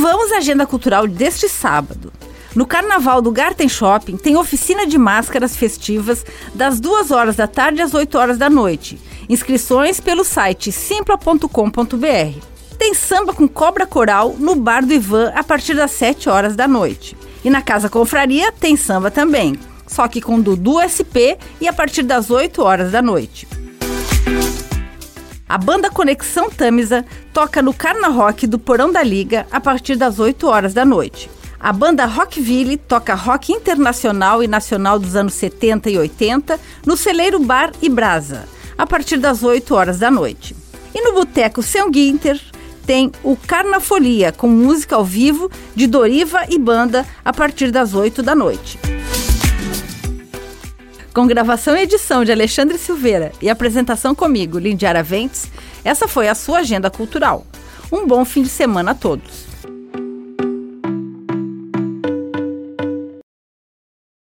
Vamos à agenda cultural deste sábado. No Carnaval do Garten Shopping tem oficina de máscaras festivas das 2 horas da tarde às 8 horas da noite. Inscrições pelo site simpla.com.br. Tem samba com cobra coral no Bar do Ivan a partir das 7 horas da noite. E na Casa Confraria tem samba também, só que com Dudu SP e a partir das 8 horas da noite. A banda Conexão Tamisa toca no Carna Rock do Porão da Liga a partir das 8 horas da noite. A banda Rockville toca rock internacional e nacional dos anos 70 e 80 no Celeiro Bar e Brasa, a partir das 8 horas da noite. E no Boteco São Guinter tem o Carnafolia, com música ao vivo de Doriva e banda a partir das 8 da noite. Com gravação e edição de Alexandre Silveira e apresentação comigo, Lindiara Ventes, essa foi a sua agenda cultural. Um bom fim de semana a todos.